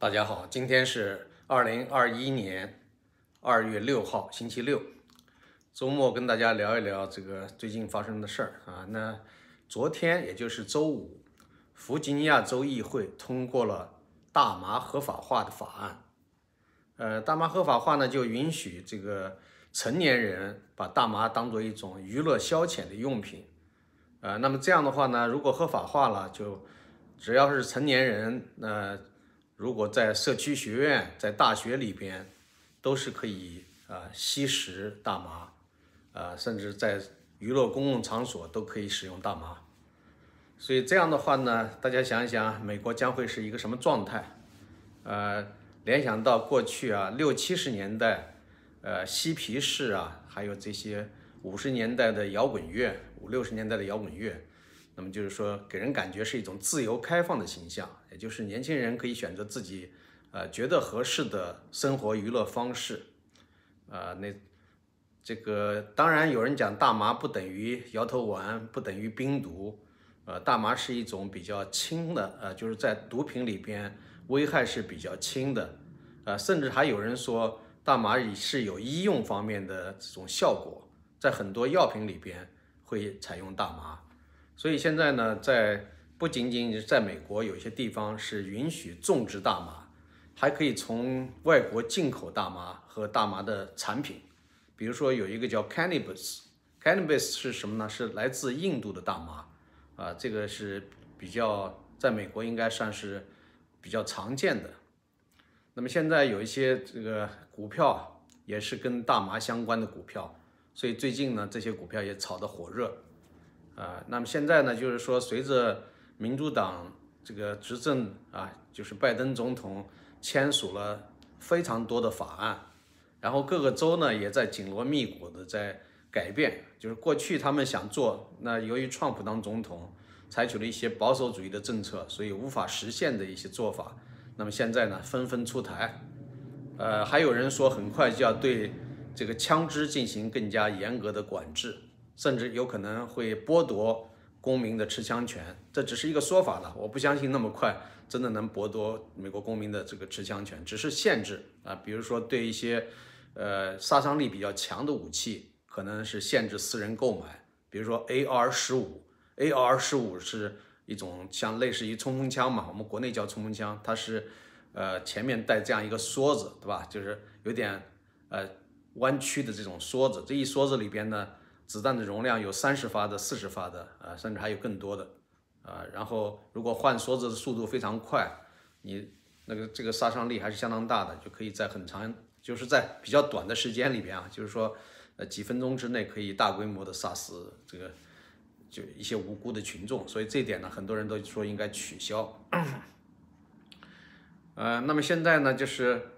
大家好，今天是二零二一年二月六号，星期六，周末跟大家聊一聊这个最近发生的事儿啊。那昨天也就是周五，弗吉尼亚州议会通过了大麻合法化的法案。呃，大麻合法化呢，就允许这个成年人把大麻当做一种娱乐消遣的用品。呃，那么这样的话呢，如果合法化了，就只要是成年人，那如果在社区学院、在大学里边，都是可以啊吸食大麻，啊，甚至在娱乐公共场所都可以使用大麻。所以这样的话呢，大家想一想，美国将会是一个什么状态？呃，联想到过去啊，六七十年代，呃，嬉皮士啊，还有这些五十年代的摇滚乐，五六十年代的摇滚乐。那么就是说，给人感觉是一种自由开放的形象，也就是年轻人可以选择自己，呃，觉得合适的生活娱乐方式，啊，那这个当然有人讲大麻不等于摇头丸，不等于冰毒，呃，大麻是一种比较轻的，呃，就是在毒品里边危害是比较轻的，呃，甚至还有人说大麻是有医用方面的这种效果，在很多药品里边会采用大麻。所以现在呢，在不仅仅是在美国，有些地方是允许种植大麻，还可以从外国进口大麻和大麻的产品。比如说有一个叫 cannabis，cannabis 是什么呢？是来自印度的大麻，啊，这个是比较在美国应该算是比较常见的。那么现在有一些这个股票也是跟大麻相关的股票，所以最近呢，这些股票也炒得火热。啊，那么现在呢，就是说，随着民主党这个执政啊，就是拜登总统签署了非常多的法案，然后各个州呢也在紧锣密鼓的在改变，就是过去他们想做，那由于川普当总统采取了一些保守主义的政策，所以无法实现的一些做法，那么现在呢纷纷出台，呃，还有人说很快就要对这个枪支进行更加严格的管制。甚至有可能会剥夺公民的持枪权，这只是一个说法了。我不相信那么快真的能剥夺美国公民的这个持枪权，只是限制啊，比如说对一些呃杀伤力比较强的武器，可能是限制私人购买。比如说 AR 十五，AR 十五是一种像类似于冲锋枪嘛，我们国内叫冲锋枪，它是呃前面带这样一个梭子，对吧？就是有点呃弯曲的这种梭子，这一梭子里边呢。子弹的容量有三十发的、四十发的，啊，甚至还有更多的，啊，然后如果换梭子的速度非常快，你那个这个杀伤力还是相当大的，就可以在很长，就是在比较短的时间里边啊，就是说，呃，几分钟之内可以大规模的杀死这个就一些无辜的群众，所以这点呢，很多人都说应该取消。呃，那么现在呢，就是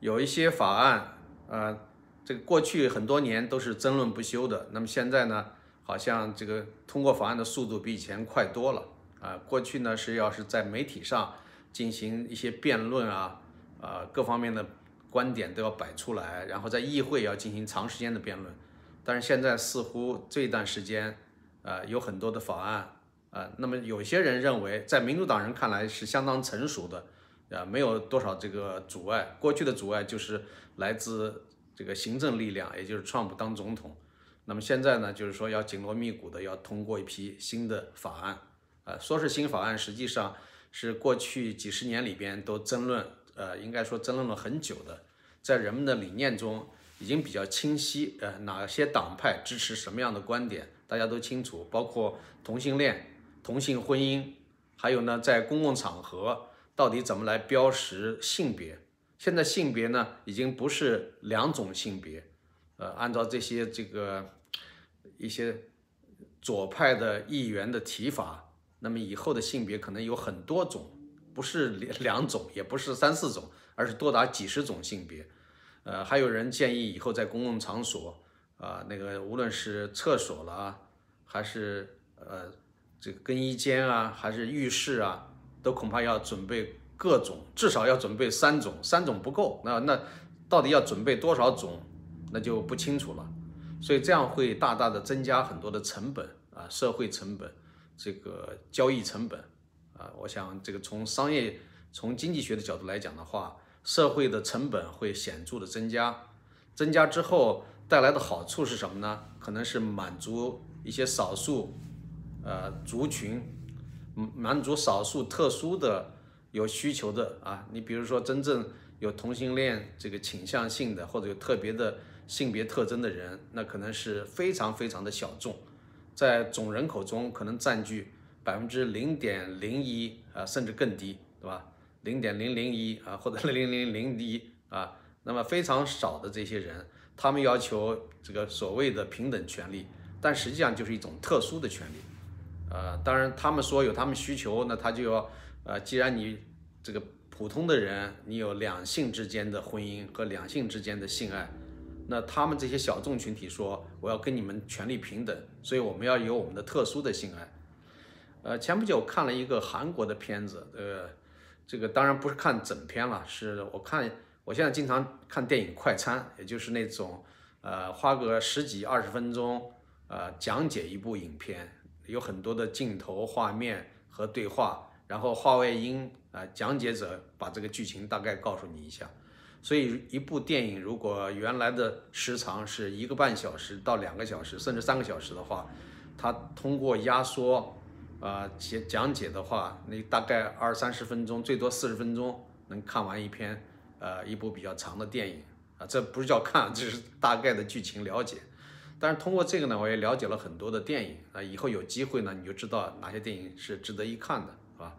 有一些法案，呃。这个过去很多年都是争论不休的，那么现在呢，好像这个通过法案的速度比以前快多了啊。过去呢是要是在媒体上进行一些辩论啊，啊各方面的观点都要摆出来，然后在议会要进行长时间的辩论。但是现在似乎这段时间，呃有很多的法案啊，那么有些人认为，在民主党人看来是相当成熟的，啊没有多少这个阻碍。过去的阻碍就是来自。这个行政力量，也就是 Trump 当总统，那么现在呢，就是说要紧锣密鼓的要通过一批新的法案，呃，说是新法案，实际上是过去几十年里边都争论，呃，应该说争论了很久的，在人们的理念中已经比较清晰，呃，哪些党派支持什么样的观点，大家都清楚，包括同性恋、同性婚姻，还有呢，在公共场合到底怎么来标识性别。现在性别呢，已经不是两种性别，呃，按照这些这个一些左派的议员的提法，那么以后的性别可能有很多种，不是两两种，也不是三四种，而是多达几十种性别。呃，还有人建议以后在公共场所啊，那个无论是厕所了，还是呃这个更衣间啊，还是浴室啊，都恐怕要准备。各种至少要准备三种，三种不够，那那到底要准备多少种，那就不清楚了。所以这样会大大的增加很多的成本啊，社会成本，这个交易成本啊。我想这个从商业从经济学的角度来讲的话，社会的成本会显著的增加，增加之后带来的好处是什么呢？可能是满足一些少数呃族群，满足少数特殊的有需求的啊，你比如说真正有同性恋这个倾向性的或者有特别的性别特征的人，那可能是非常非常的小众，在总人口中可能占据百分之零点零一啊，甚至更低，对吧？零点零零一啊，或者零零零零一啊，那么非常少的这些人，他们要求这个所谓的平等权利，但实际上就是一种特殊的权利。呃，当然他们说有他们需求，那他就要呃，既然你这个普通的人，你有两性之间的婚姻和两性之间的性爱，那他们这些小众群体说我要跟你们权利平等，所以我们要有我们的特殊的性爱。呃，前不久看了一个韩国的片子，呃。这个当然不是看整片了，是我看我现在经常看电影快餐，也就是那种呃花个十几二十分钟呃讲解一部影片，有很多的镜头、画面和对话，然后话外音啊讲解者把这个剧情大概告诉你一下。所以一部电影如果原来的时长是一个半小时到两个小时，甚至三个小时的话，它通过压缩。啊，写讲解的话，你大概二三十分钟，最多四十分钟能看完一篇，呃，一部比较长的电影啊，这不是叫看，这是大概的剧情了解。但是通过这个呢，我也了解了很多的电影啊，以后有机会呢，你就知道哪些电影是值得一看的，啊？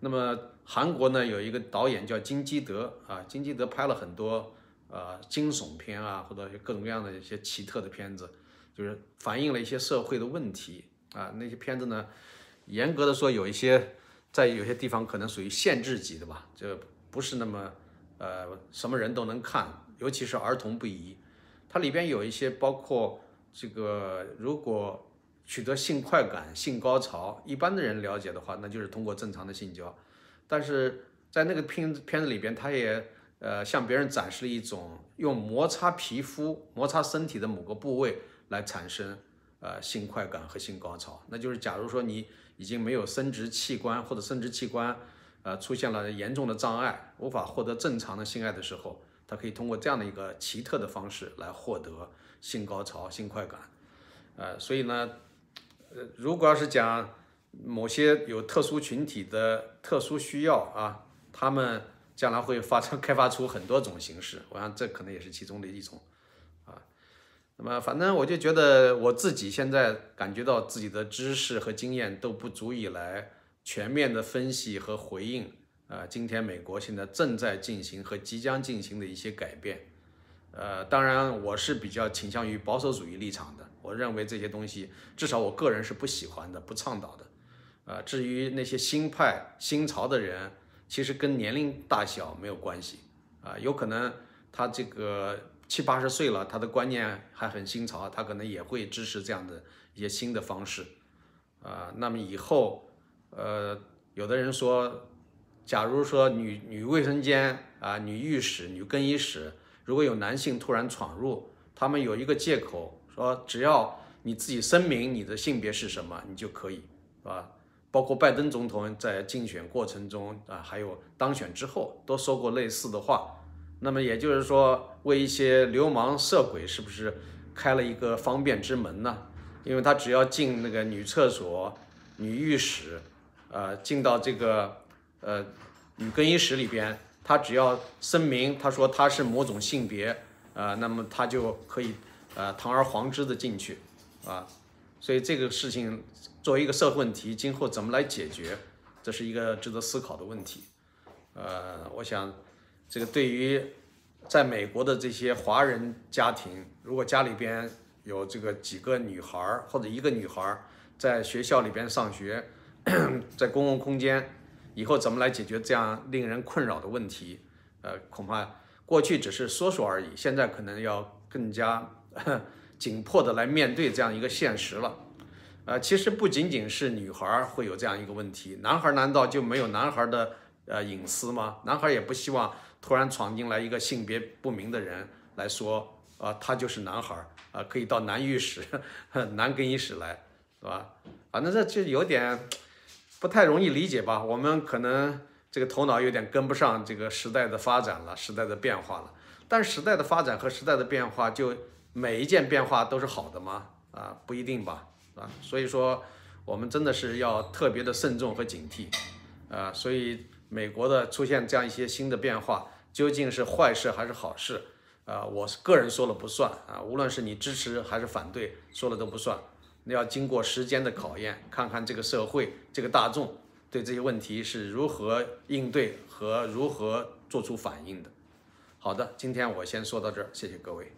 那么韩国呢，有一个导演叫金基德啊，金基德拍了很多呃惊悚片啊，或者各种各样的一些奇特的片子，就是反映了一些社会的问题啊，那些片子呢。严格的说，有一些在有些地方可能属于限制级的吧，就不是那么呃什么人都能看，尤其是儿童不宜。它里边有一些包括这个，如果取得性快感、性高潮，一般的人了解的话，那就是通过正常的性交。但是在那个片子片子里边，他也呃向别人展示了一种用摩擦皮肤、摩擦身体的某个部位来产生呃性快感和性高潮。那就是假如说你。已经没有生殖器官或者生殖器官，呃，出现了严重的障碍，无法获得正常的性爱的时候，他可以通过这样的一个奇特的方式来获得性高潮、性快感，呃，所以呢，如果要是讲某些有特殊群体的特殊需要啊，他们将来会发生开发出很多种形式，我想这可能也是其中的一种啊。那么，反正我就觉得我自己现在感觉到自己的知识和经验都不足以来全面的分析和回应啊，今天美国现在正在进行和即将进行的一些改变。呃，当然我是比较倾向于保守主义立场的，我认为这些东西至少我个人是不喜欢的、不倡导的。啊，至于那些新派新潮的人，其实跟年龄大小没有关系啊，有可能他这个。七八十岁了，他的观念还很新潮，他可能也会支持这样的一些新的方式，啊，那么以后，呃，有的人说，假如说女女卫生间啊、女浴室、女更衣室，如果有男性突然闯入，他们有一个借口，说只要你自己声明你的性别是什么，你就可以，是吧？包括拜登总统在竞选过程中啊，还有当选之后，都说过类似的话。那么也就是说，为一些流氓色鬼是不是开了一个方便之门呢？因为他只要进那个女厕所、女浴室，呃，进到这个呃女更衣室里边，他只要声明他说他是某种性别，呃，那么他就可以呃堂而皇之的进去，啊，所以这个事情作为一个社会问题，今后怎么来解决，这是一个值得思考的问题，呃，我想。这个对于在美国的这些华人家庭，如果家里边有这个几个女孩或者一个女孩在学校里边上学，在公共空间，以后怎么来解决这样令人困扰的问题？呃，恐怕过去只是说说而已，现在可能要更加 紧迫的来面对这样一个现实了。呃，其实不仅仅是女孩会有这样一个问题，男孩难道就没有男孩的呃隐私吗？男孩也不希望。突然闯进来一个性别不明的人来说，啊，他就是男孩儿，啊，可以到男浴室、男更衣室来，是吧？反正这就有点不太容易理解吧。我们可能这个头脑有点跟不上这个时代的发展了，时代的变化了。但时代的发展和时代的变化，就每一件变化都是好的吗？啊，不一定吧，啊，所以说我们真的是要特别的慎重和警惕，啊，所以美国的出现这样一些新的变化，究竟是坏事还是好事？啊，我个人说了不算啊，无论是你支持还是反对，说了都不算。那要经过时间的考验，看看这个社会、这个大众对这些问题是如何应对和如何做出反应的。好的，今天我先说到这儿，谢谢各位。